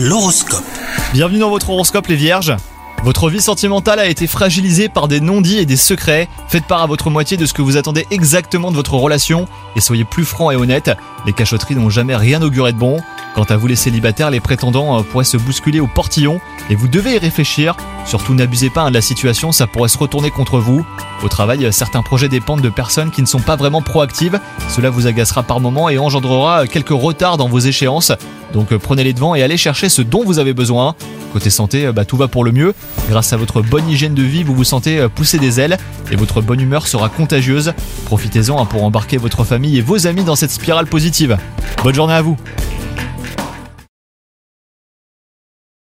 L'horoscope. Bienvenue dans votre horoscope les vierges. Votre vie sentimentale a été fragilisée par des non-dits et des secrets. Faites part à votre moitié de ce que vous attendez exactement de votre relation et soyez plus franc et honnête. Les cachotteries n'ont jamais rien auguré de bon. Quant à vous les célibataires, les prétendants euh, pourraient se bousculer au portillon et vous devez y réfléchir. Surtout n'abusez pas hein, de la situation, ça pourrait se retourner contre vous. Au travail, euh, certains projets dépendent de personnes qui ne sont pas vraiment proactives. Cela vous agacera par moments et engendrera euh, quelques retards dans vos échéances. Donc prenez les devants et allez chercher ce dont vous avez besoin. Côté santé, bah, tout va pour le mieux. Grâce à votre bonne hygiène de vie, vous vous sentez pousser des ailes et votre bonne humeur sera contagieuse. Profitez-en hein, pour embarquer votre famille et vos amis dans cette spirale positive. Bonne journée à vous